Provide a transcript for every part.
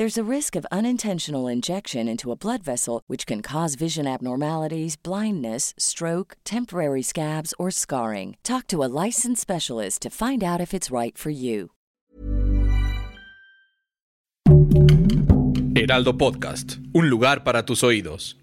There's a risk of unintentional injection into a blood vessel, which can cause vision abnormalities, blindness, stroke, temporary scabs, or scarring. Talk to a licensed specialist to find out if it's right for you. Heraldo Podcast, un lugar para tus oídos.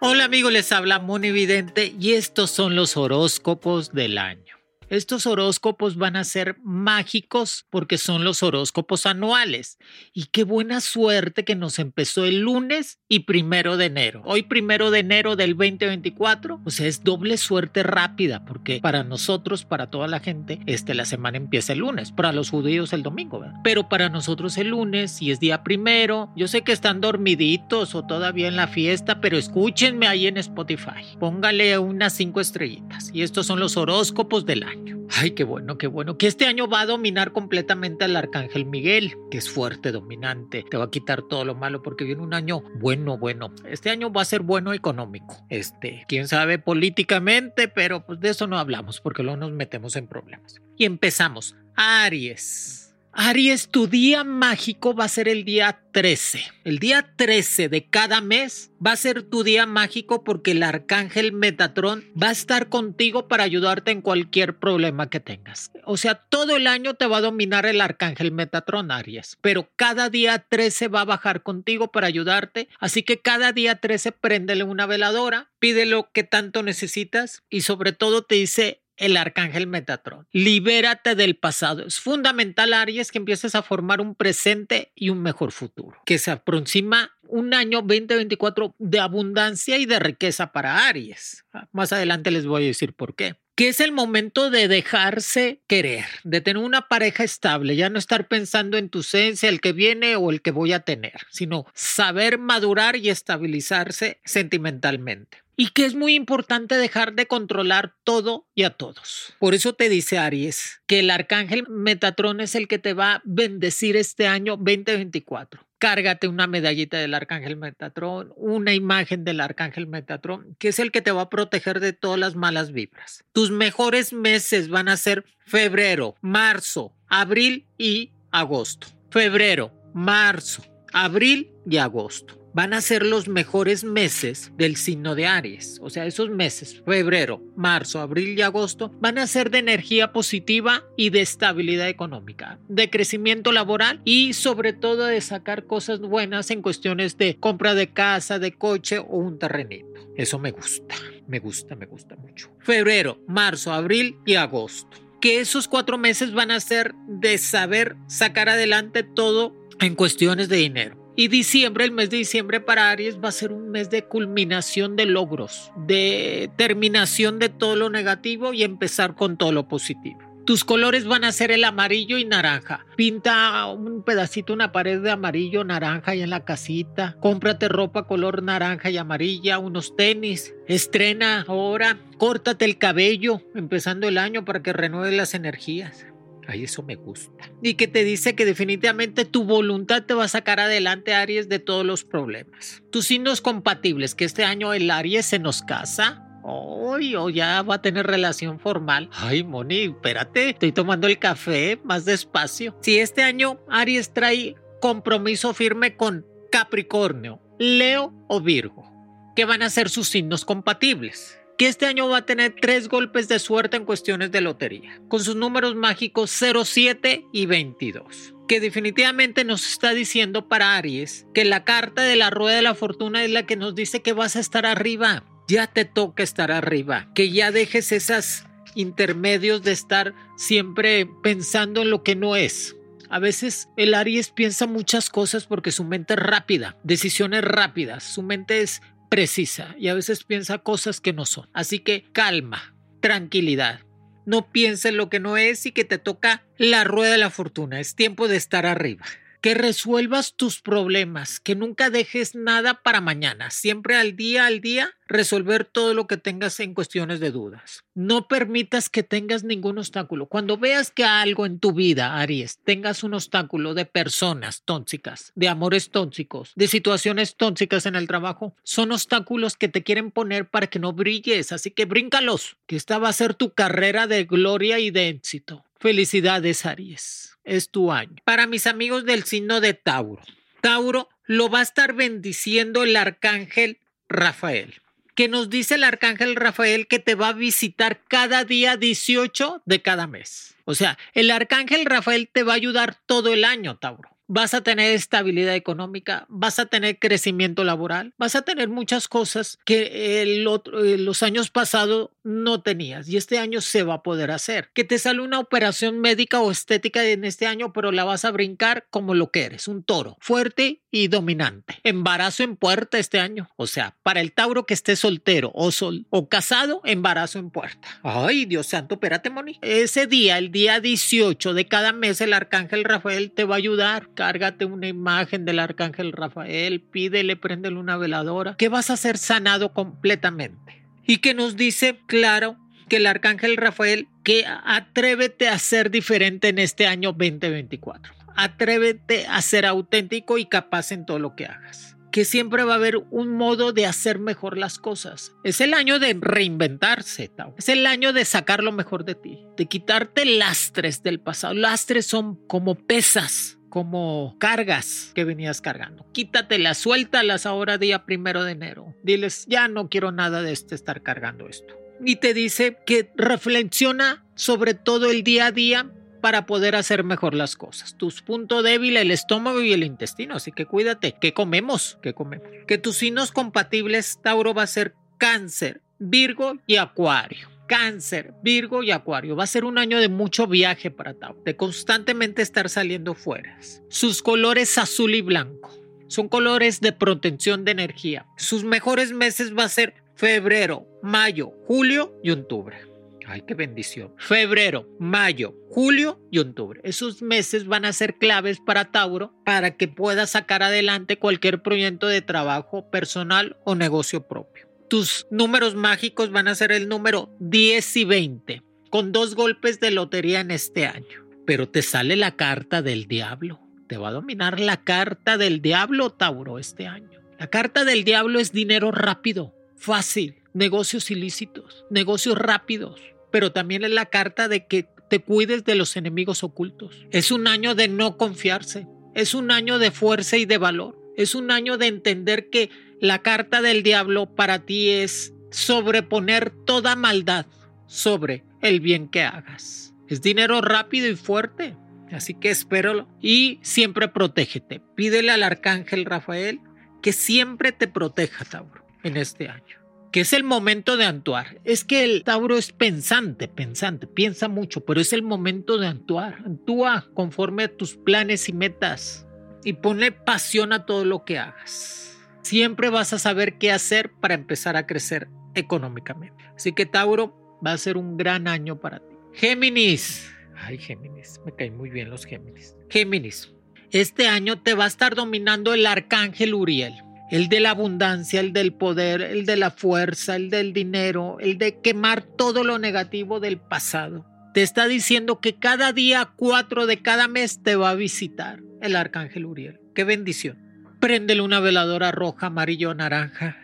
Hola amigos, les habla Moni Vidente y estos son los horóscopos del año. Estos horóscopos van a ser mágicos porque son los horóscopos anuales. Y qué buena suerte que nos empezó el lunes y primero de enero. Hoy primero de enero del 2024, o sea, es doble suerte rápida porque para nosotros, para toda la gente, este, la semana empieza el lunes. Para los judíos el domingo, ¿verdad? Pero para nosotros el lunes y es día primero. Yo sé que están dormiditos o todavía en la fiesta, pero escúchenme ahí en Spotify. Póngale unas cinco estrellitas. Y estos son los horóscopos del año. Ay, qué bueno, qué bueno. Que este año va a dominar completamente al Arcángel Miguel, que es fuerte, dominante. Te va a quitar todo lo malo porque viene un año bueno, bueno. Este año va a ser bueno económico. Este, quién sabe políticamente, pero pues de eso no hablamos porque luego nos metemos en problemas. Y empezamos. Aries. Aries, tu día mágico va a ser el día 13. El día 13 de cada mes va a ser tu día mágico porque el arcángel Metatrón va a estar contigo para ayudarte en cualquier problema que tengas. O sea, todo el año te va a dominar el arcángel Metatrón, Aries, pero cada día 13 va a bajar contigo para ayudarte. Así que cada día 13 préndele una veladora, pide lo que tanto necesitas y sobre todo te dice el arcángel Metatrón. Libérate del pasado. Es fundamental, Aries, que empieces a formar un presente y un mejor futuro. Que se aproxima un año 2024 de abundancia y de riqueza para Aries. Más adelante les voy a decir por qué que es el momento de dejarse querer, de tener una pareja estable, ya no estar pensando en tu esencia, el que viene o el que voy a tener, sino saber madurar y estabilizarse sentimentalmente y que es muy importante dejar de controlar todo y a todos. Por eso te dice Aries que el arcángel Metatrón es el que te va a bendecir este año 2024. Cárgate una medallita del arcángel Metatrón, una imagen del arcángel Metatrón, que es el que te va a proteger de todas las malas vibras. Tus mejores meses van a ser febrero, marzo, abril y agosto. Febrero, marzo, abril y agosto van a ser los mejores meses del signo de Aries. O sea, esos meses, febrero, marzo, abril y agosto, van a ser de energía positiva y de estabilidad económica, de crecimiento laboral y sobre todo de sacar cosas buenas en cuestiones de compra de casa, de coche o un terrenito. Eso me gusta, me gusta, me gusta mucho. Febrero, marzo, abril y agosto. Que esos cuatro meses van a ser de saber sacar adelante todo en cuestiones de dinero y diciembre, el mes de diciembre para Aries va a ser un mes de culminación de logros, de terminación de todo lo negativo y empezar con todo lo positivo. Tus colores van a ser el amarillo y naranja. Pinta un pedacito, una pared de amarillo, naranja y en la casita. Cómprate ropa color naranja y amarilla, unos tenis. Estrena ahora. Córtate el cabello empezando el año para que renueve las energías. Ay, eso me gusta. Y que te dice que definitivamente tu voluntad te va a sacar adelante, Aries, de todos los problemas. Tus signos compatibles, que este año el Aries se nos casa. Hoy o ya va a tener relación formal. Ay, Moni, espérate, estoy tomando el café más despacio. Si este año Aries trae compromiso firme con Capricornio, Leo o Virgo, ¿qué van a ser sus signos compatibles? Que este año va a tener tres golpes de suerte en cuestiones de lotería, con sus números mágicos 07 y 22 que definitivamente nos está diciendo para Aries que la carta de la rueda de la fortuna es la que nos dice que vas a estar arriba, ya te toca estar arriba, que ya dejes esas intermedios de estar siempre pensando en lo que no es. A veces el Aries piensa muchas cosas porque su mente es rápida, decisiones rápidas, su mente es precisa y a veces piensa cosas que no son. Así que calma, tranquilidad. No pienses lo que no es y que te toca la rueda de la fortuna. Es tiempo de estar arriba que resuelvas tus problemas, que nunca dejes nada para mañana, siempre al día al día resolver todo lo que tengas en cuestiones de dudas. No permitas que tengas ningún obstáculo. Cuando veas que algo en tu vida, Aries, tengas un obstáculo de personas tóxicas, de amores tóxicos, de situaciones tóxicas en el trabajo, son obstáculos que te quieren poner para que no brilles, así que bríncalos, que esta va a ser tu carrera de gloria y de éxito. Felicidades, Aries. Es tu año. Para mis amigos del signo de Tauro, Tauro lo va a estar bendiciendo el arcángel Rafael. Que nos dice el arcángel Rafael que te va a visitar cada día 18 de cada mes. O sea, el arcángel Rafael te va a ayudar todo el año, Tauro vas a tener estabilidad económica, vas a tener crecimiento laboral, vas a tener muchas cosas que el otro, eh, los años pasados no tenías y este año se va a poder hacer. Que te sale una operación médica o estética en este año, pero la vas a brincar como lo que eres, un toro, fuerte y dominante. Embarazo en puerta este año. O sea, para el Tauro que esté soltero o, sol, o casado, embarazo en puerta. Ay, Dios santo, espérate, Moni. Ese día, el día 18 de cada mes, el arcángel Rafael te va a ayudar cárgate una imagen del arcángel Rafael, pídele, préndele una veladora, que vas a ser sanado completamente. Y que nos dice, claro, que el arcángel Rafael, que atrévete a ser diferente en este año 2024. Atrévete a ser auténtico y capaz en todo lo que hagas que siempre va a haber un modo de hacer mejor las cosas. Es el año de reinventarse. Es el año de sacar lo mejor de ti, de quitarte lastres del pasado. Lastres son como pesas como cargas que venías cargando. Quítatelas, suéltalas ahora día primero de enero. Diles, ya no quiero nada de este estar cargando esto. Y te dice que reflexiona sobre todo el día a día para poder hacer mejor las cosas. Tus puntos débiles, el estómago y el intestino. Así que cuídate. ¿Qué comemos? ¿Qué comemos? Que tus signos compatibles, Tauro, va a ser cáncer, Virgo y Acuario. Cáncer, Virgo y Acuario. Va a ser un año de mucho viaje para Tauro, de constantemente estar saliendo fuera. Sus colores azul y blanco. Son colores de protección de energía. Sus mejores meses va a ser febrero, mayo, julio y octubre. Ay, qué bendición. Febrero, mayo, julio y octubre. Esos meses van a ser claves para Tauro para que pueda sacar adelante cualquier proyecto de trabajo personal o negocio propio tus números mágicos van a ser el número 10 y 20, con dos golpes de lotería en este año. Pero te sale la carta del diablo. Te va a dominar la carta del diablo, Tauro, este año. La carta del diablo es dinero rápido, fácil, negocios ilícitos, negocios rápidos. Pero también es la carta de que te cuides de los enemigos ocultos. Es un año de no confiarse. Es un año de fuerza y de valor. Es un año de entender que la carta del diablo para ti es sobreponer toda maldad sobre el bien que hagas. Es dinero rápido y fuerte, así que espéralo y siempre protégete. Pídele al arcángel Rafael que siempre te proteja, Tauro, en este año. Que es el momento de actuar. Es que el Tauro es pensante, pensante, piensa mucho, pero es el momento de actuar. Actúa conforme a tus planes y metas y ponle pasión a todo lo que hagas siempre vas a saber qué hacer para empezar a crecer económicamente. Así que Tauro va a ser un gran año para ti. Géminis. Ay, Géminis, me caen muy bien los Géminis. Géminis, este año te va a estar dominando el arcángel Uriel. El de la abundancia, el del poder, el de la fuerza, el del dinero, el de quemar todo lo negativo del pasado. Te está diciendo que cada día, cuatro de cada mes, te va a visitar el arcángel Uriel. Qué bendición. Préndele una veladora roja, amarillo naranja.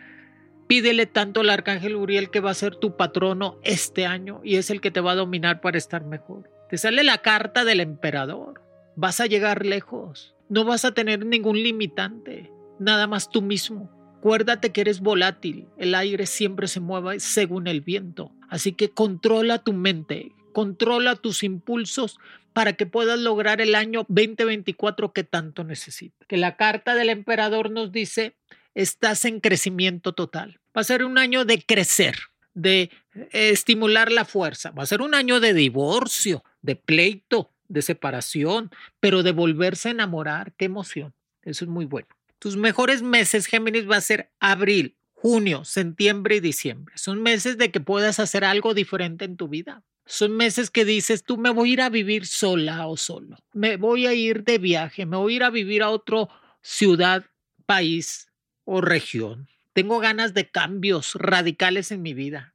Pídele tanto al arcángel Uriel que va a ser tu patrono este año y es el que te va a dominar para estar mejor. Te sale la carta del emperador. Vas a llegar lejos. No vas a tener ningún limitante. Nada más tú mismo. Acuérdate que eres volátil. El aire siempre se mueve según el viento. Así que controla tu mente. Controla tus impulsos para que puedas lograr el año 2024 que tanto necesitas. Que la carta del emperador nos dice, estás en crecimiento total. Va a ser un año de crecer, de estimular la fuerza. Va a ser un año de divorcio, de pleito, de separación, pero de volverse a enamorar. Qué emoción. Eso es muy bueno. Tus mejores meses, Géminis, va a ser abril, junio, septiembre y diciembre. Son meses de que puedas hacer algo diferente en tu vida. Son meses que dices, tú me voy a ir a vivir sola o solo. Me voy a ir de viaje, me voy a ir a vivir a otra ciudad, país o región. Tengo ganas de cambios radicales en mi vida.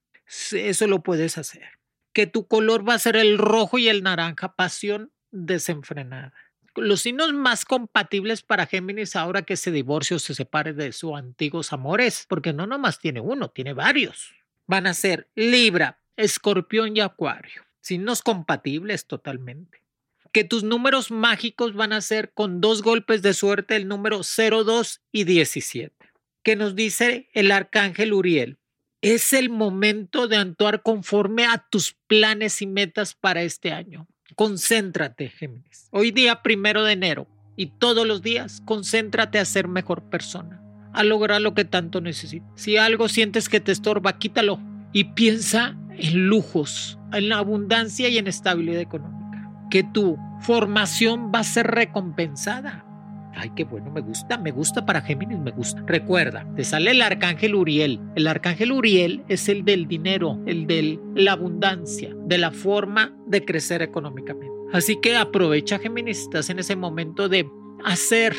Eso lo puedes hacer. Que tu color va a ser el rojo y el naranja, pasión desenfrenada. Los signos más compatibles para Géminis ahora que se divorcie o se separe de sus antiguos amores, porque no nomás tiene uno, tiene varios. Van a ser Libra, Escorpión y Acuario. Signos compatibles totalmente. Que tus números mágicos van a ser con dos golpes de suerte el número 02 y 17. Que nos dice el arcángel Uriel. Es el momento de actuar conforme a tus planes y metas para este año. Concéntrate, Géminis. Hoy día primero de enero y todos los días, concéntrate a ser mejor persona, a lograr lo que tanto necesitas. Si algo sientes que te estorba, quítalo y piensa en lujos, en la abundancia y en estabilidad económica. Que tu formación va a ser recompensada. Ay, qué bueno, me gusta, me gusta para Géminis, me gusta. Recuerda, te sale el arcángel Uriel. El arcángel Uriel es el del dinero, el de la abundancia, de la forma de crecer económicamente. Así que aprovecha, Géminis, estás en ese momento de hacer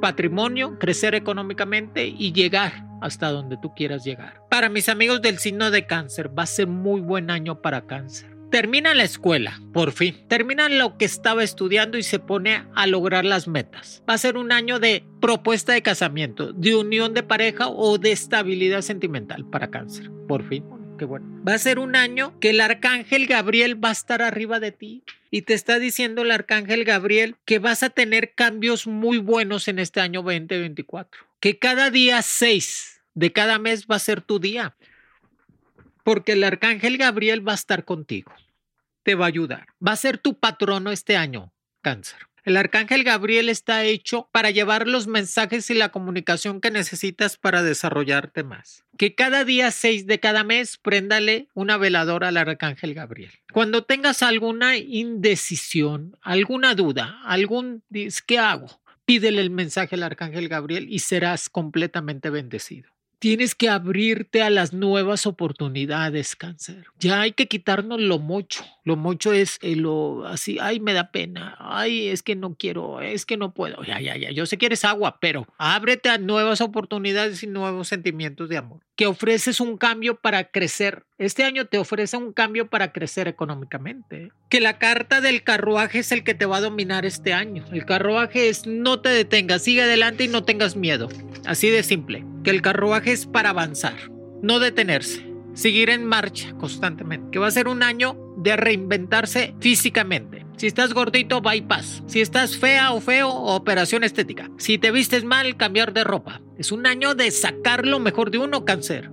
patrimonio, crecer económicamente y llegar hasta donde tú quieras llegar. Para mis amigos del signo de cáncer, va a ser muy buen año para cáncer. Termina la escuela, por fin. Termina lo que estaba estudiando y se pone a lograr las metas. Va a ser un año de propuesta de casamiento, de unión de pareja o de estabilidad sentimental para cáncer. Por fin. Qué bueno. Va a ser un año que el arcángel Gabriel va a estar arriba de ti y te está diciendo el arcángel Gabriel que vas a tener cambios muy buenos en este año 2024. Que cada día 6 de cada mes va a ser tu día. Porque el arcángel Gabriel va a estar contigo. Te va a ayudar. Va a ser tu patrono este año, cáncer. El arcángel Gabriel está hecho para llevar los mensajes y la comunicación que necesitas para desarrollarte más. Que cada día 6 de cada mes préndale una veladora al arcángel Gabriel. Cuando tengas alguna indecisión, alguna duda, algún ¿qué hago? Pídele el mensaje al arcángel Gabriel y serás completamente bendecido. Tienes que abrirte a las nuevas oportunidades, cáncer. Ya hay que quitarnos lo mucho. Lo mucho es lo así, ay, me da pena, ay, es que no quiero, es que no puedo. Ya, ya, ya, yo sé que eres agua, pero ábrete a nuevas oportunidades y nuevos sentimientos de amor. Que ofreces un cambio para crecer. Este año te ofrece un cambio para crecer económicamente. Que la carta del carruaje es el que te va a dominar este año. El carruaje es no te detengas, sigue adelante y no tengas miedo. Así de simple. Que el carruaje es para avanzar, no detenerse seguir en marcha constantemente, que va a ser un año de reinventarse físicamente. Si estás gordito, bypass. Si estás fea o feo, operación estética. Si te vistes mal, cambiar de ropa. Es un año de sacar lo mejor de uno, cáncer.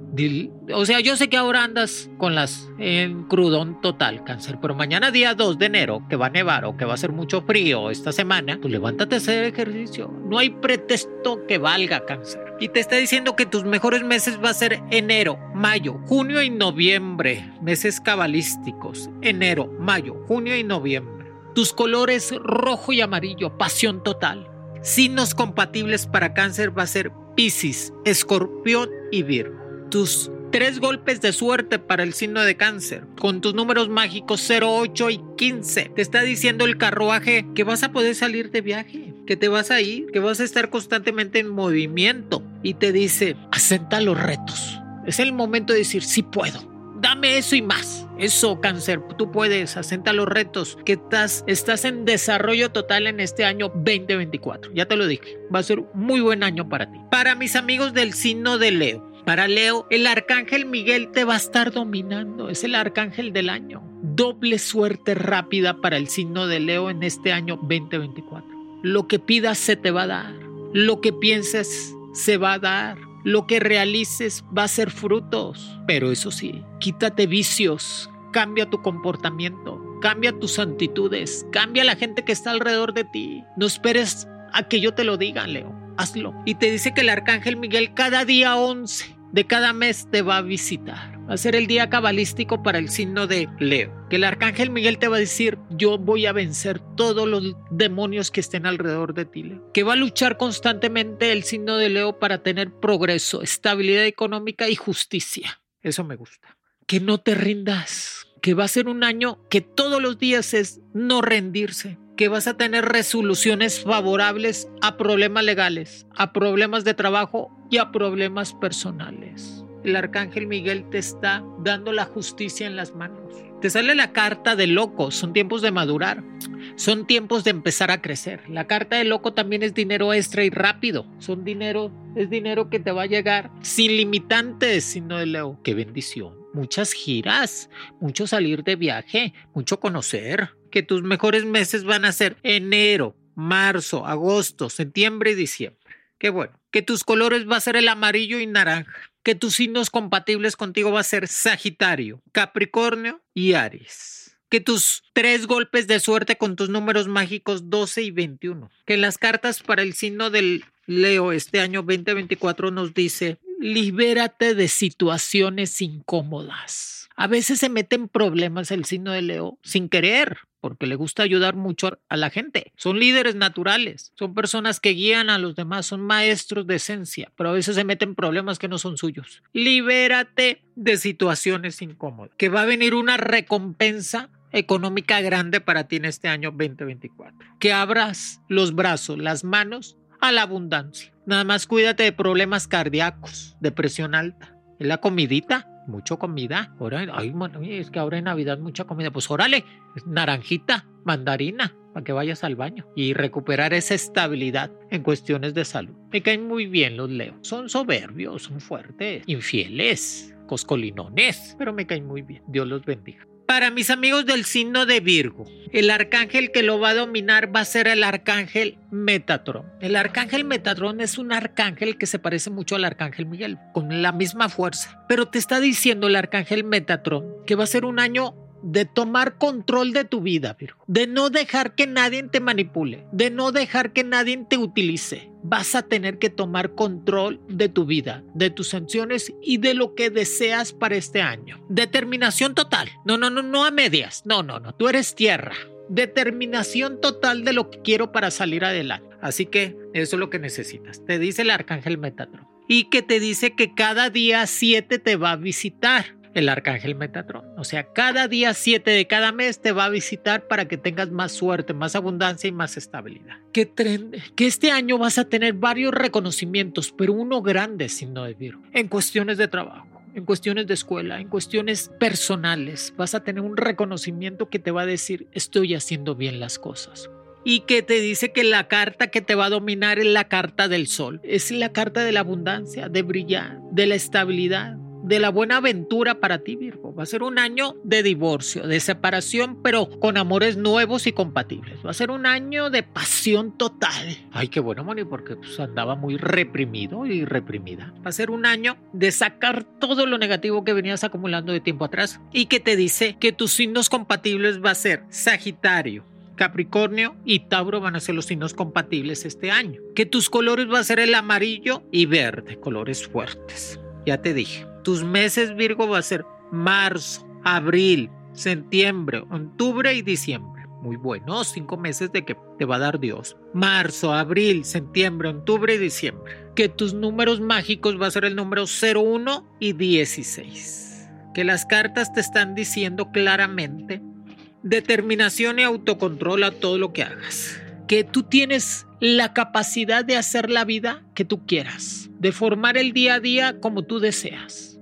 O sea, yo sé que ahora andas con las en crudón total, cáncer, pero mañana día 2 de enero, que va a nevar o que va a ser mucho frío esta semana, pues levántate a hacer ejercicio. No hay pretexto que valga, cáncer. Y te está diciendo que tus mejores meses va a ser enero, mayo, junio y noviembre. Meses cabalísticos. Enero, mayo, junio y noviembre. Tus colores rojo y amarillo, pasión total. Signos compatibles para cáncer va a ser Piscis, Escorpión y Virgo. Tus tres golpes de suerte para el signo de cáncer, con tus números mágicos 0, 8 y 15. Te está diciendo el carruaje que vas a poder salir de viaje, que te vas a ir, que vas a estar constantemente en movimiento. Y te dice, asenta los retos. Es el momento de decir, sí puedo dame eso y más. Eso, cáncer, tú puedes, asenta los retos, que estás, estás en desarrollo total en este año 2024. Ya te lo dije, va a ser un muy buen año para ti. Para mis amigos del signo de Leo, para Leo, el arcángel Miguel te va a estar dominando, es el arcángel del año. Doble suerte rápida para el signo de Leo en este año 2024. Lo que pidas se te va a dar, lo que pienses se va a dar lo que realices va a ser frutos. Pero eso sí, quítate vicios, cambia tu comportamiento, cambia tus actitudes, cambia la gente que está alrededor de ti. No esperes a que yo te lo diga, Leo. Hazlo. Y te dice que el arcángel Miguel cada día 11 de cada mes te va a visitar. Va a ser el día cabalístico para el signo de Leo. Que el arcángel Miguel te va a decir, yo voy a vencer todos los demonios que estén alrededor de ti, Leo. Que va a luchar constantemente el signo de Leo para tener progreso, estabilidad económica y justicia. Eso me gusta. Que no te rindas. Que va a ser un año que todos los días es no rendirse que vas a tener resoluciones favorables a problemas legales, a problemas de trabajo y a problemas personales. El arcángel Miguel te está dando la justicia en las manos. Te sale la carta de loco, son tiempos de madurar, son tiempos de empezar a crecer. La carta de loco también es dinero extra y rápido, son dinero, es dinero que te va a llegar sin limitantes, sino de Leo. Qué bendición. Muchas giras, mucho salir de viaje, mucho conocer que tus mejores meses van a ser enero, marzo, agosto, septiembre y diciembre. Qué bueno. Que tus colores va a ser el amarillo y naranja. Que tus signos compatibles contigo va a ser Sagitario, Capricornio y Aries. Que tus tres golpes de suerte con tus números mágicos 12 y 21. Que las cartas para el signo del Leo este año 2024 nos dice, libérate de situaciones incómodas. A veces se meten problemas el signo de Leo sin querer porque le gusta ayudar mucho a la gente. Son líderes naturales, son personas que guían a los demás, son maestros de esencia, pero a veces se meten problemas que no son suyos. Libérate de situaciones incómodas, que va a venir una recompensa económica grande para ti en este año 2024. Que abras los brazos, las manos a la abundancia. Nada más cuídate de problemas cardíacos, de presión alta. La comidita, mucho comida. Ahora, ay, es que ahora en Navidad mucha comida. Pues órale, naranjita, mandarina, para que vayas al baño y recuperar esa estabilidad en cuestiones de salud. Me caen muy bien los leos. Son soberbios, son fuertes, infieles, coscolinones, pero me caen muy bien. Dios los bendiga. Para mis amigos del signo de Virgo, el arcángel que lo va a dominar va a ser el arcángel Metatron. El arcángel Metatron es un arcángel que se parece mucho al arcángel Miguel, con la misma fuerza. Pero te está diciendo el arcángel Metatron que va a ser un año de tomar control de tu vida, de no dejar que nadie te manipule, de no dejar que nadie te utilice. Vas a tener que tomar control de tu vida, de tus sanciones y de lo que deseas para este año. Determinación total. No, no, no, no a medias. No, no, no. Tú eres tierra. Determinación total de lo que quiero para salir adelante. Así que eso es lo que necesitas. Te dice el arcángel Metatron. Y que te dice que cada día siete te va a visitar el arcángel Metatron. O sea, cada día 7 de cada mes te va a visitar para que tengas más suerte, más abundancia y más estabilidad. Que, que este año vas a tener varios reconocimientos, pero uno grande, signo de Virgo, en cuestiones de trabajo en cuestiones de escuela, en cuestiones personales, vas a tener un reconocimiento que te va a decir estoy haciendo bien las cosas. Y que te dice que la carta que te va a dominar es la carta del sol, es la carta de la abundancia, de brillar, de la estabilidad, de la buena aventura para ti, Virgo. Va a ser un año de divorcio, de separación, pero con amores nuevos y compatibles. Va a ser un año de pasión total. Ay, qué bueno, Moni, porque pues, andaba muy reprimido y reprimida. Va a ser un año de sacar todo lo negativo que venías acumulando de tiempo atrás y que te dice que tus signos compatibles va a ser Sagitario, Capricornio y Tauro van a ser los signos compatibles este año. Que tus colores va a ser el amarillo y verde, colores fuertes. Ya te dije. Tus meses Virgo va a ser marzo, abril, septiembre, octubre y diciembre. Muy buenos, cinco meses de que te va a dar Dios. Marzo, abril, septiembre, octubre y diciembre. Que tus números mágicos va a ser el número 01 y 16. Que las cartas te están diciendo claramente determinación y autocontrol a todo lo que hagas. Que tú tienes la capacidad de hacer la vida que tú quieras, de formar el día a día como tú deseas.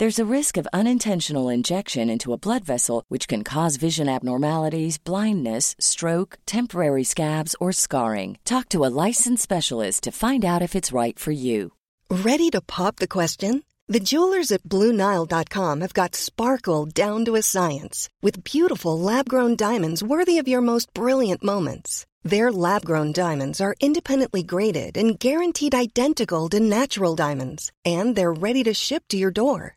There's a risk of unintentional injection into a blood vessel, which can cause vision abnormalities, blindness, stroke, temporary scabs, or scarring. Talk to a licensed specialist to find out if it's right for you. Ready to pop the question? The jewelers at BlueNile.com have got sparkle down to a science with beautiful lab grown diamonds worthy of your most brilliant moments. Their lab grown diamonds are independently graded and guaranteed identical to natural diamonds, and they're ready to ship to your door.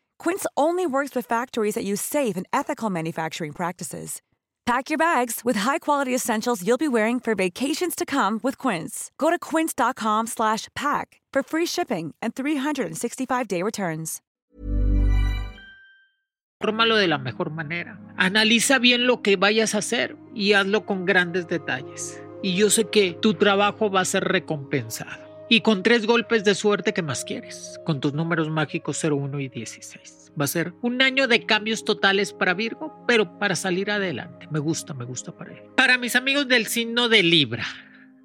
Quince only works with factories that use safe and ethical manufacturing practices. Pack your bags with high-quality essentials you'll be wearing for vacations to come with Quince. Go to quince.com/pack for free shipping and 365-day returns. Fórmalo de la mejor manera. Analiza bien lo que vayas a hacer y hazlo con grandes detalles. Y yo sé que tu trabajo va a ser recompensado. Y con tres golpes de suerte que más quieres, con tus números mágicos 01 y 16. Va a ser un año de cambios totales para Virgo, pero para salir adelante. Me gusta, me gusta para él. Para mis amigos del signo de Libra.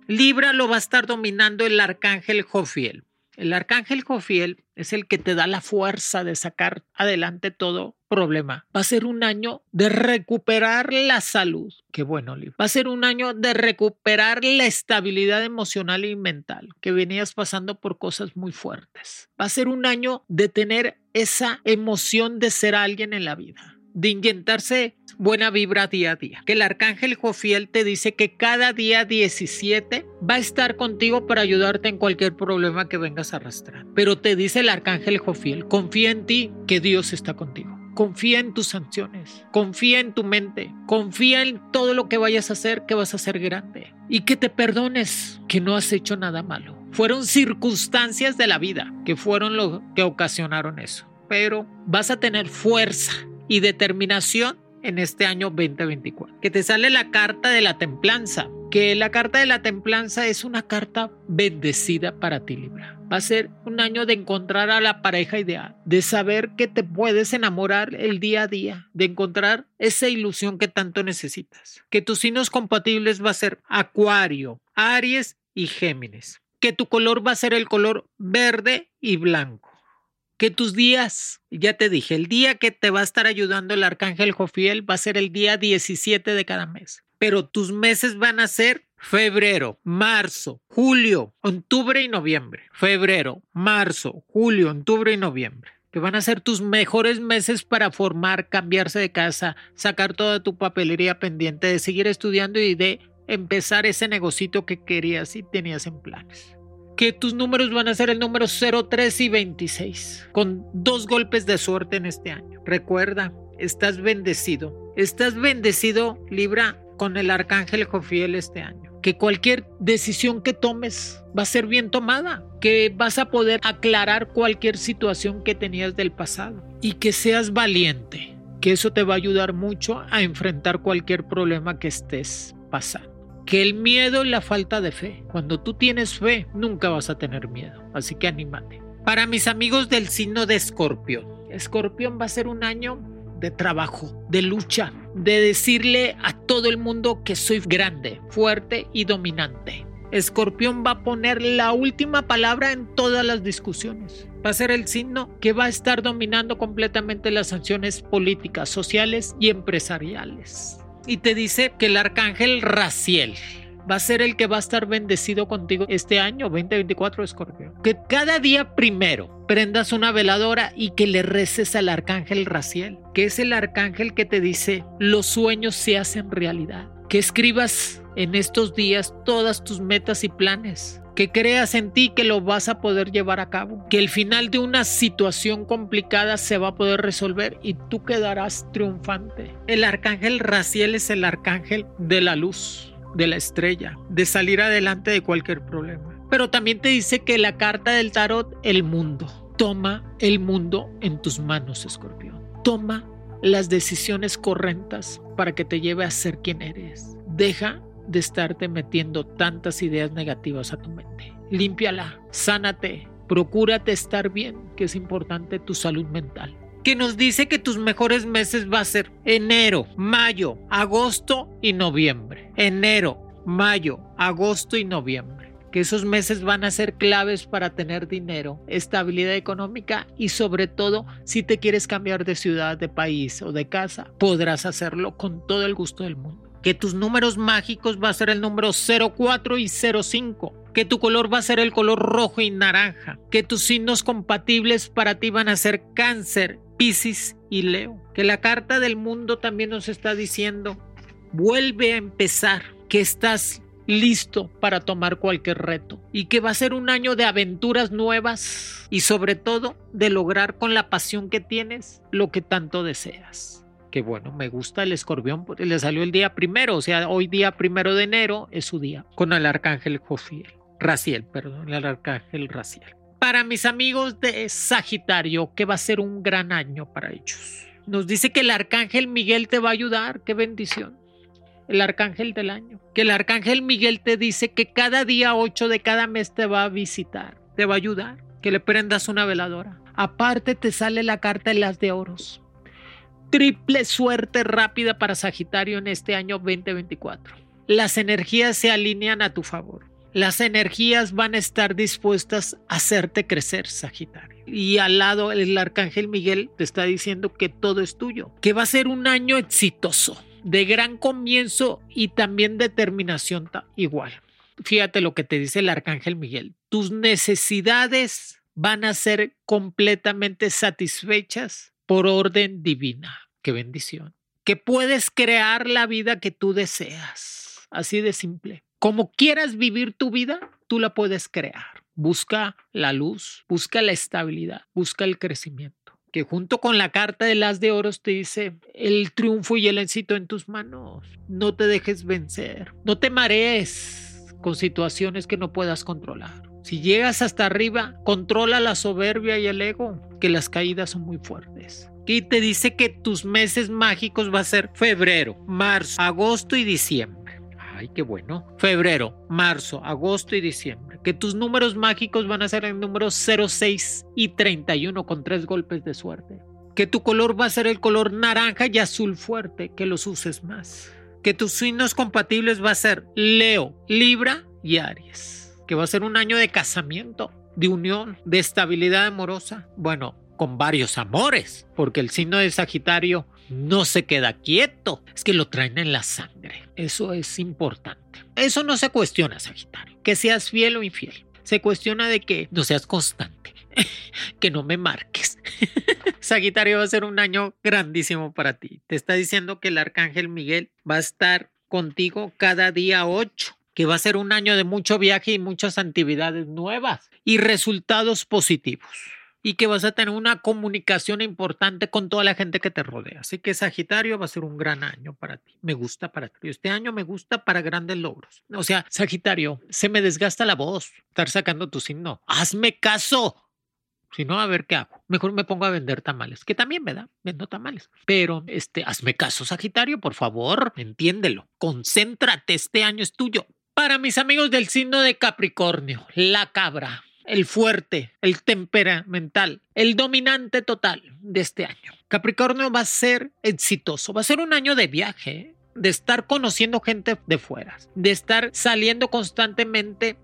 Libra lo va a estar dominando el arcángel Jofiel. El arcángel Jofiel es el que te da la fuerza de sacar adelante todo problema. Va a ser un año de recuperar la salud. Qué bueno. Va a ser un año de recuperar la estabilidad emocional y mental, que venías pasando por cosas muy fuertes. Va a ser un año de tener esa emoción de ser alguien en la vida de inyectarse buena vibra día a día. Que el arcángel Jofiel te dice que cada día 17 va a estar contigo para ayudarte en cualquier problema que vengas a arrastrar. Pero te dice el arcángel Jofiel, confía en ti, que Dios está contigo. Confía en tus sanciones, confía en tu mente, confía en todo lo que vayas a hacer, que vas a ser grande. Y que te perdones, que no has hecho nada malo. Fueron circunstancias de la vida que fueron lo que ocasionaron eso. Pero vas a tener fuerza y determinación en este año 2024. Que te sale la carta de la templanza, que la carta de la templanza es una carta bendecida para ti, Libra. Va a ser un año de encontrar a la pareja ideal, de saber que te puedes enamorar el día a día, de encontrar esa ilusión que tanto necesitas. Que tus signos compatibles va a ser Acuario, Aries y Géminis. Que tu color va a ser el color verde y blanco que tus días, ya te dije, el día que te va a estar ayudando el arcángel Jofiel va a ser el día 17 de cada mes, pero tus meses van a ser febrero, marzo, julio, octubre y noviembre. Febrero, marzo, julio, octubre y noviembre. Que van a ser tus mejores meses para formar, cambiarse de casa, sacar toda tu papelería pendiente, de seguir estudiando y de empezar ese negocito que querías y tenías en planes que tus números van a ser el número 0, 3 y 26, con dos golpes de suerte en este año. Recuerda, estás bendecido. Estás bendecido, Libra, con el arcángel Jofiel este año. Que cualquier decisión que tomes va a ser bien tomada, que vas a poder aclarar cualquier situación que tenías del pasado y que seas valiente, que eso te va a ayudar mucho a enfrentar cualquier problema que estés pasando que el miedo y la falta de fe. Cuando tú tienes fe, nunca vas a tener miedo. Así que anímate. Para mis amigos del signo de Escorpión, Escorpión va a ser un año de trabajo, de lucha, de decirle a todo el mundo que soy grande, fuerte y dominante. Escorpión va a poner la última palabra en todas las discusiones. Va a ser el signo que va a estar dominando completamente las sanciones políticas, sociales y empresariales y te dice que el arcángel Raciel va a ser el que va a estar bendecido contigo este año 2024 Escorpio. Que cada día primero prendas una veladora y que le reces al arcángel Raciel, que es el arcángel que te dice los sueños se hacen realidad. Que escribas en estos días todas tus metas y planes. Que creas en ti que lo vas a poder llevar a cabo. Que el final de una situación complicada se va a poder resolver y tú quedarás triunfante. El arcángel Raciel es el arcángel de la luz, de la estrella, de salir adelante de cualquier problema. Pero también te dice que la carta del tarot, el mundo. Toma el mundo en tus manos, escorpión. Toma las decisiones correctas para que te lleve a ser quien eres. Deja de estarte metiendo tantas ideas negativas a tu mente. Límpiala, sánate, procúrate estar bien, que es importante tu salud mental. Que nos dice que tus mejores meses va a ser enero, mayo, agosto y noviembre. Enero, mayo, agosto y noviembre. Que esos meses van a ser claves para tener dinero, estabilidad económica y sobre todo si te quieres cambiar de ciudad, de país o de casa, podrás hacerlo con todo el gusto del mundo que tus números mágicos va a ser el número 04 y 05, que tu color va a ser el color rojo y naranja, que tus signos compatibles para ti van a ser cáncer, piscis y leo, que la carta del mundo también nos está diciendo, vuelve a empezar, que estás listo para tomar cualquier reto y que va a ser un año de aventuras nuevas y sobre todo de lograr con la pasión que tienes lo que tanto deseas bueno, me gusta el escorpión, porque le salió el día primero, o sea, hoy día primero de enero es su día, con el arcángel Jofiel, Raciel, perdón, el arcángel Raciel. Para mis amigos de Sagitario, que va a ser un gran año para ellos. Nos dice que el arcángel Miguel te va a ayudar, qué bendición. El arcángel del año. Que el arcángel Miguel te dice que cada día 8 de cada mes te va a visitar, te va a ayudar, que le prendas una veladora. Aparte te sale la carta de las de oros triple suerte rápida para Sagitario en este año 2024. Las energías se alinean a tu favor. Las energías van a estar dispuestas a hacerte crecer, Sagitario. Y al lado el arcángel Miguel te está diciendo que todo es tuyo, que va a ser un año exitoso, de gran comienzo y también determinación igual. Fíjate lo que te dice el arcángel Miguel. Tus necesidades van a ser completamente satisfechas por orden divina. Qué bendición. Que puedes crear la vida que tú deseas. Así de simple. Como quieras vivir tu vida, tú la puedes crear. Busca la luz, busca la estabilidad, busca el crecimiento. Que junto con la carta de las de oros te dice el triunfo y el éxito en tus manos. No te dejes vencer. No te marees con situaciones que no puedas controlar. Si llegas hasta arriba, controla la soberbia y el ego, que las caídas son muy fuertes. Y te dice que tus meses mágicos va a ser febrero, marzo, agosto y diciembre. Ay, qué bueno. Febrero, marzo, agosto y diciembre. Que tus números mágicos van a ser el número 06 y 31 con tres golpes de suerte. Que tu color va a ser el color naranja y azul fuerte, que los uses más. Que tus signos compatibles va a ser Leo, Libra y Aries que va a ser un año de casamiento, de unión, de estabilidad amorosa. Bueno, con varios amores, porque el signo de Sagitario no se queda quieto, es que lo traen en la sangre. Eso es importante. Eso no se cuestiona, Sagitario, que seas fiel o infiel. Se cuestiona de que no seas constante, que no me marques. Sagitario va a ser un año grandísimo para ti. Te está diciendo que el arcángel Miguel va a estar contigo cada día 8 que va a ser un año de mucho viaje y muchas actividades nuevas y resultados positivos. Y que vas a tener una comunicación importante con toda la gente que te rodea. Así que Sagitario va a ser un gran año para ti. Me gusta para ti. Este año me gusta para grandes logros. O sea, Sagitario, se me desgasta la voz estar sacando tu signo. Hazme caso. Si no, a ver qué hago. Mejor me pongo a vender tamales, que también me da, vendo tamales. Pero, este, hazme caso, Sagitario, por favor, entiéndelo. Concéntrate, este año es tuyo. Para mis amigos del signo de Capricornio, la cabra, el fuerte, el temperamental, el dominante total de este año. Capricornio va a ser exitoso, va a ser un año de viaje, de estar conociendo gente de fuera, de estar saliendo constantemente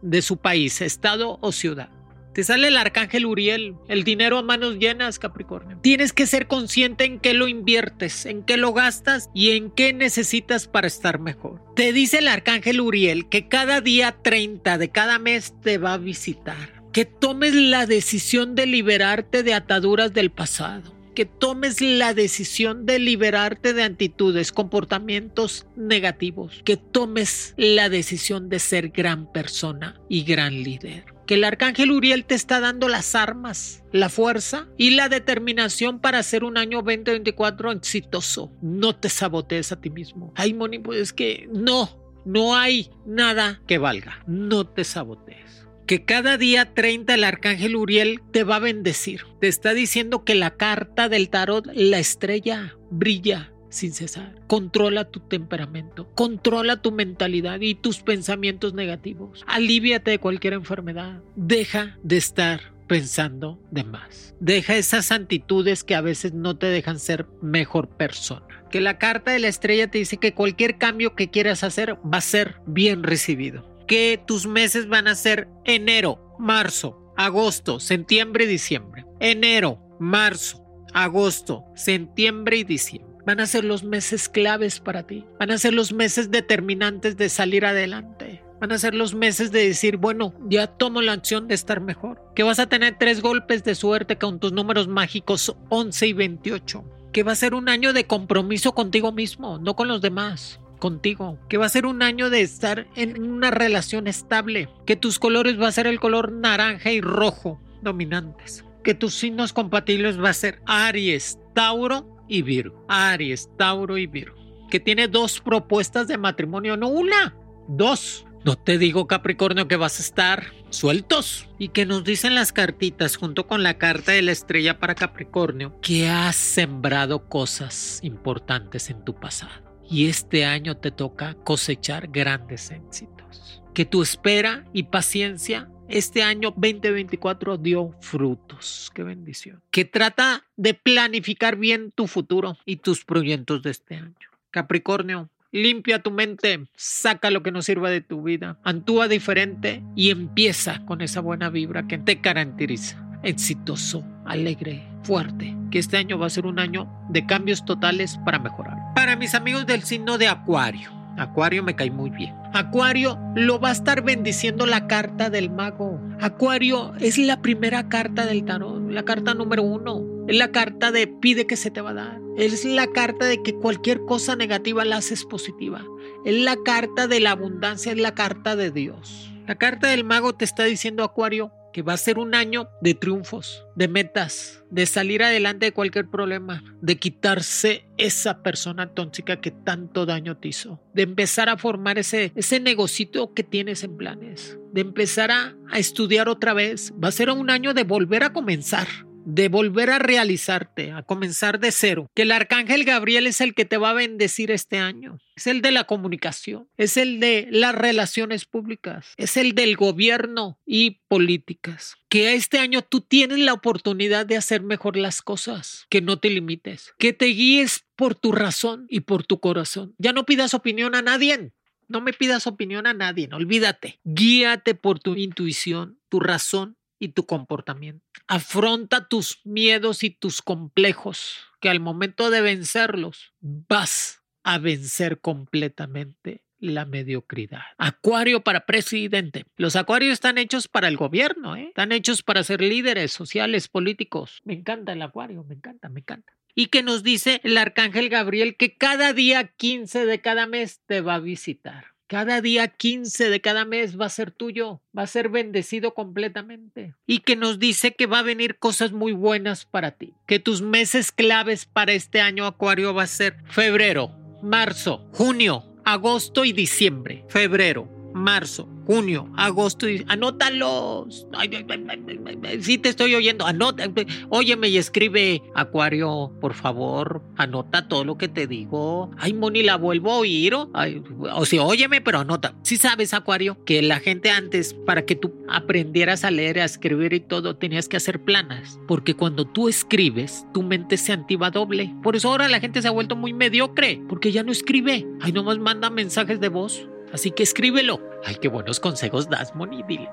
de su país, estado o ciudad. Te sale el arcángel Uriel, el dinero a manos llenas, Capricornio. Tienes que ser consciente en qué lo inviertes, en qué lo gastas y en qué necesitas para estar mejor. Te dice el arcángel Uriel que cada día 30 de cada mes te va a visitar. Que tomes la decisión de liberarte de ataduras del pasado que tomes la decisión de liberarte de actitudes, comportamientos negativos, que tomes la decisión de ser gran persona y gran líder que el arcángel Uriel te está dando las armas, la fuerza y la determinación para hacer un año 2024 exitoso. No te sabotees a ti mismo. Ay, Moni, pues es que no, no hay nada que valga. No te sabotees. Que cada día 30 el arcángel Uriel te va a bendecir. Te está diciendo que la carta del tarot, la estrella, brilla sin cesar. Controla tu temperamento, controla tu mentalidad y tus pensamientos negativos. Aliviate de cualquier enfermedad. Deja de estar pensando de más. Deja esas actitudes que a veces no te dejan ser mejor persona. Que la carta de la estrella te dice que cualquier cambio que quieras hacer va a ser bien recibido. Que tus meses van a ser enero, marzo, agosto, septiembre y diciembre. Enero, marzo, agosto, septiembre y diciembre. Van a ser los meses claves para ti. Van a ser los meses determinantes de salir adelante. Van a ser los meses de decir, bueno, ya tomo la acción de estar mejor. Que vas a tener tres golpes de suerte con tus números mágicos 11 y 28. Que va a ser un año de compromiso contigo mismo, no con los demás contigo, que va a ser un año de estar en una relación estable, que tus colores va a ser el color naranja y rojo dominantes, que tus signos compatibles va a ser Aries, Tauro y Virgo. Aries, Tauro y Virgo. Que tiene dos propuestas de matrimonio, no una, dos. No te digo Capricornio que vas a estar sueltos y que nos dicen las cartitas junto con la carta de la estrella para Capricornio que has sembrado cosas importantes en tu pasado y este año te toca cosechar grandes éxitos. Que tu espera y paciencia este año 2024 dio frutos. Qué bendición. Que trata de planificar bien tu futuro y tus proyectos de este año. Capricornio, limpia tu mente, saca lo que no sirva de tu vida, actúa diferente y empieza con esa buena vibra que te caracteriza. Exitoso, alegre, fuerte, que este año va a ser un año de cambios totales para mejorar. Para mis amigos del signo de Acuario, Acuario me cae muy bien. Acuario lo va a estar bendiciendo la carta del mago. Acuario es la primera carta del tarot, la carta número uno. Es la carta de pide que se te va a dar. Es la carta de que cualquier cosa negativa la haces positiva. Es la carta de la abundancia, es la carta de Dios. La carta del mago te está diciendo Acuario, que va a ser un año de triunfos, de metas, de salir adelante de cualquier problema, de quitarse esa persona tóxica que tanto daño te hizo, de empezar a formar ese, ese negocito que tienes en planes, de empezar a, a estudiar otra vez. Va a ser un año de volver a comenzar, de volver a realizarte, a comenzar de cero. Que el arcángel Gabriel es el que te va a bendecir este año. Es el de la comunicación, es el de las relaciones públicas, es el del gobierno y políticas. Que este año tú tienes la oportunidad de hacer mejor las cosas, que no te limites, que te guíes por tu razón y por tu corazón. Ya no pidas opinión a nadie. No me pidas opinión a nadie, olvídate. Guíate por tu intuición, tu razón y tu comportamiento. Afronta tus miedos y tus complejos, que al momento de vencerlos vas a vencer completamente la mediocridad. Acuario para presidente. Los acuarios están hechos para el gobierno, ¿eh? están hechos para ser líderes sociales, políticos. Me encanta el acuario, me encanta, me encanta. Y que nos dice el arcángel Gabriel que cada día 15 de cada mes te va a visitar. Cada día 15 de cada mes va a ser tuyo, va a ser bendecido completamente. Y que nos dice que va a venir cosas muy buenas para ti. Que tus meses claves para este año Acuario va a ser febrero, marzo, junio, agosto y diciembre. Febrero, marzo, junio, agosto y anótalos. Ay, sí te estoy oyendo, anota, óyeme y escribe Acuario, por favor, anota todo lo que te digo. Ay, Moni, la vuelvo a oír. o sea, óyeme, pero anota. Si sabes, Acuario, que la gente antes, para que tú aprendieras a leer, a escribir y todo, tenías que hacer planas. Porque cuando tú escribes, tu mente se activa doble. Por eso ahora la gente se ha vuelto muy mediocre, porque ya no escribe. Ay, nomás manda mensajes de voz. Así que escríbelo. Ay, qué buenos consejos das, Moni. Dile.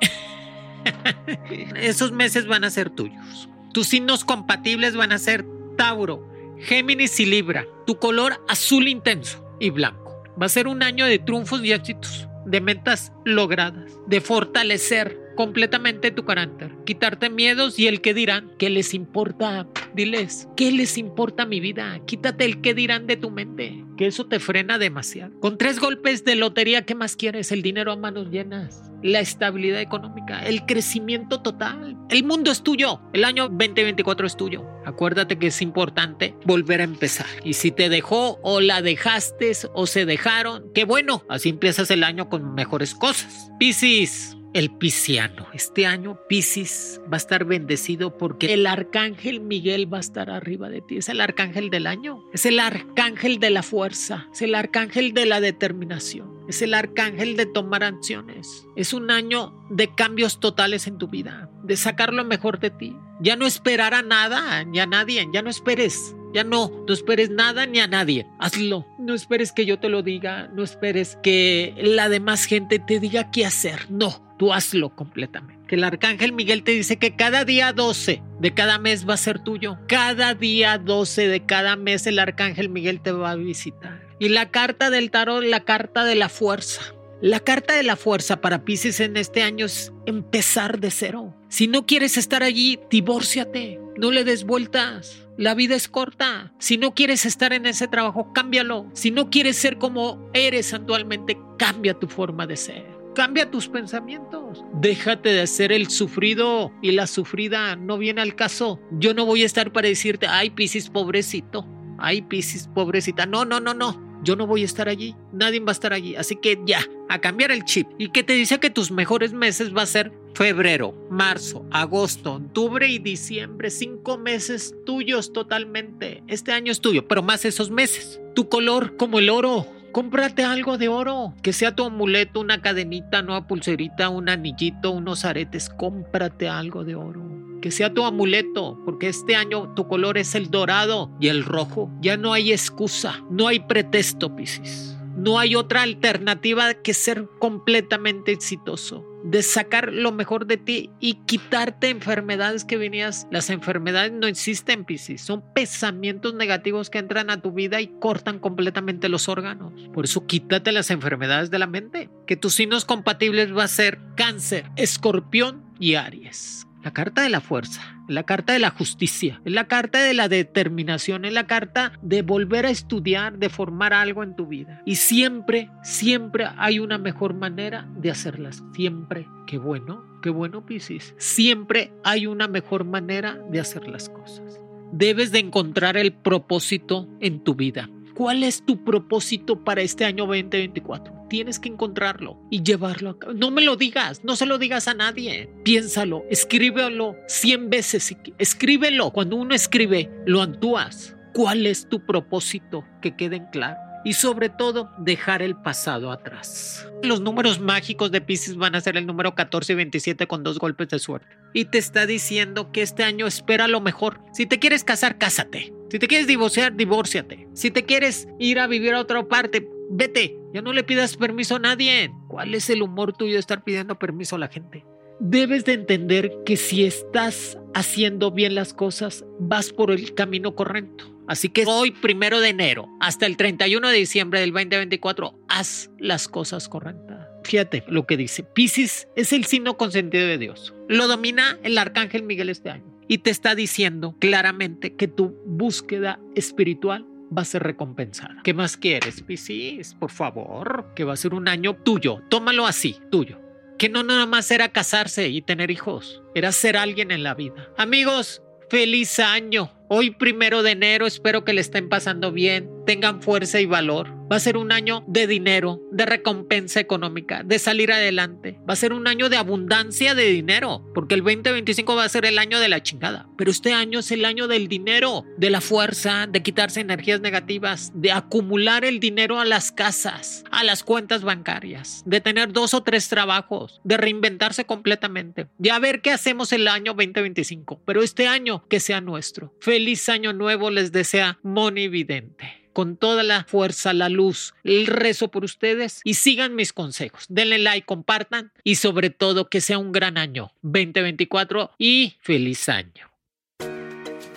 Esos meses van a ser tuyos. Tus signos compatibles van a ser Tauro, Géminis y Libra. Tu color azul intenso y blanco. Va a ser un año de triunfos y éxitos, de metas logradas, de fortalecer completamente tu carácter, quitarte miedos y el que dirán, ¿qué les importa? Diles, ¿qué les importa mi vida? Quítate el que dirán de tu mente, que eso te frena demasiado. Con tres golpes de lotería, ¿qué más quieres? El dinero a manos llenas, la estabilidad económica, el crecimiento total. El mundo es tuyo, el año 2024 es tuyo. Acuérdate que es importante volver a empezar. Y si te dejó o la dejaste o se dejaron, qué bueno, así empiezas el año con mejores cosas. Piscis, el pisciano. Este año Piscis va a estar bendecido porque el arcángel Miguel va a estar arriba de ti. Es el arcángel del año. Es el arcángel de la fuerza. Es el arcángel de la determinación. Es el arcángel de tomar acciones. Es un año de cambios totales en tu vida. De sacar lo mejor de ti. Ya no esperar a nada ni a nadie. Ya no esperes. Ya no, no esperes nada ni a nadie. Hazlo. No esperes que yo te lo diga. No esperes que la demás gente te diga qué hacer. No tú hazlo completamente. Que el arcángel Miguel te dice que cada día 12 de cada mes va a ser tuyo. Cada día 12 de cada mes el arcángel Miguel te va a visitar. Y la carta del tarot, la carta de la fuerza. La carta de la fuerza para Pisces en este año es empezar de cero. Si no quieres estar allí, divórciate. No le des vueltas. La vida es corta. Si no quieres estar en ese trabajo, cámbialo. Si no quieres ser como eres actualmente, cambia tu forma de ser. Cambia tus pensamientos. Déjate de ser el sufrido y la sufrida no viene al caso. Yo no voy a estar para decirte, ay, Piscis, pobrecito. Ay, Piscis, pobrecita. No, no, no, no. Yo no voy a estar allí. Nadie va a estar allí. Así que ya, a cambiar el chip. Y que te dice que tus mejores meses va a ser febrero, marzo, agosto, octubre y diciembre. Cinco meses tuyos totalmente. Este año es tuyo, pero más esos meses. Tu color como el oro Cómprate algo de oro, que sea tu amuleto, una cadenita, una pulserita, un anillito, unos aretes. Cómprate algo de oro. Que sea tu amuleto, porque este año tu color es el dorado y el rojo. Ya no hay excusa, no hay pretexto, Piscis. No hay otra alternativa que ser completamente exitoso de sacar lo mejor de ti y quitarte enfermedades que venías. Las enfermedades no existen, Piscis. Son pensamientos negativos que entran a tu vida y cortan completamente los órganos. Por eso quítate las enfermedades de la mente. Que tus signos compatibles va a ser cáncer, escorpión y aries. La carta de la fuerza, la carta de la justicia, la carta de la determinación, es la carta de volver a estudiar, de formar algo en tu vida. Y siempre, siempre hay una mejor manera de hacerlas. Siempre. Qué bueno, qué bueno, Piscis. Siempre hay una mejor manera de hacer las cosas. Debes de encontrar el propósito en tu vida. ¿Cuál es tu propósito para este año 2024? Tienes que encontrarlo y llevarlo a cabo. No me lo digas, no se lo digas a nadie. Piénsalo, escríbelo 100 veces. Escríbelo. Cuando uno escribe, lo actúas. ¿Cuál es tu propósito? Que queden claros y sobre todo dejar el pasado atrás. Los números mágicos de Pisces van a ser el número 14 y 27 con dos golpes de suerte. Y te está diciendo que este año espera lo mejor. Si te quieres casar, cásate. Si te quieres divorciar, divórciate. Si te quieres ir a vivir a otra parte, vete. Ya no le pidas permiso a nadie. ¿Cuál es el humor tuyo de estar pidiendo permiso a la gente? Debes de entender que si estás haciendo bien las cosas, vas por el camino correcto. Así que hoy, primero de enero, hasta el 31 de diciembre del 2024, haz las cosas correctas. Fíjate lo que dice. Piscis es el signo consentido de Dios. Lo domina el arcángel Miguel este año. Y te está diciendo claramente que tu búsqueda espiritual va a ser recompensada. ¿Qué más quieres, Piscis? Por favor, que va a ser un año tuyo. Tómalo así, tuyo. Que no nada más era casarse y tener hijos, era ser alguien en la vida. Amigos, feliz año. Hoy primero de enero espero que le estén pasando bien, tengan fuerza y valor. Va a ser un año de dinero, de recompensa económica, de salir adelante. Va a ser un año de abundancia de dinero, porque el 2025 va a ser el año de la chingada. Pero este año es el año del dinero, de la fuerza, de quitarse energías negativas, de acumular el dinero a las casas, a las cuentas bancarias, de tener dos o tres trabajos, de reinventarse completamente, de ver qué hacemos el año 2025. Pero este año que sea nuestro. Feliz año nuevo les desea Moni Vidente con toda la fuerza, la luz, el rezo por ustedes y sigan mis consejos. Denle like, compartan y sobre todo que sea un gran año 2024 y feliz año.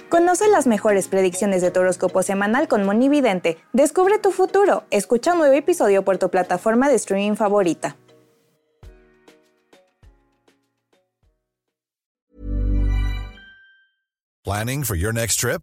Conoce las mejores predicciones de tu horóscopo semanal con Monividente. Descubre tu futuro. Escucha un nuevo episodio por tu plataforma de streaming favorita. Planning for your next trip.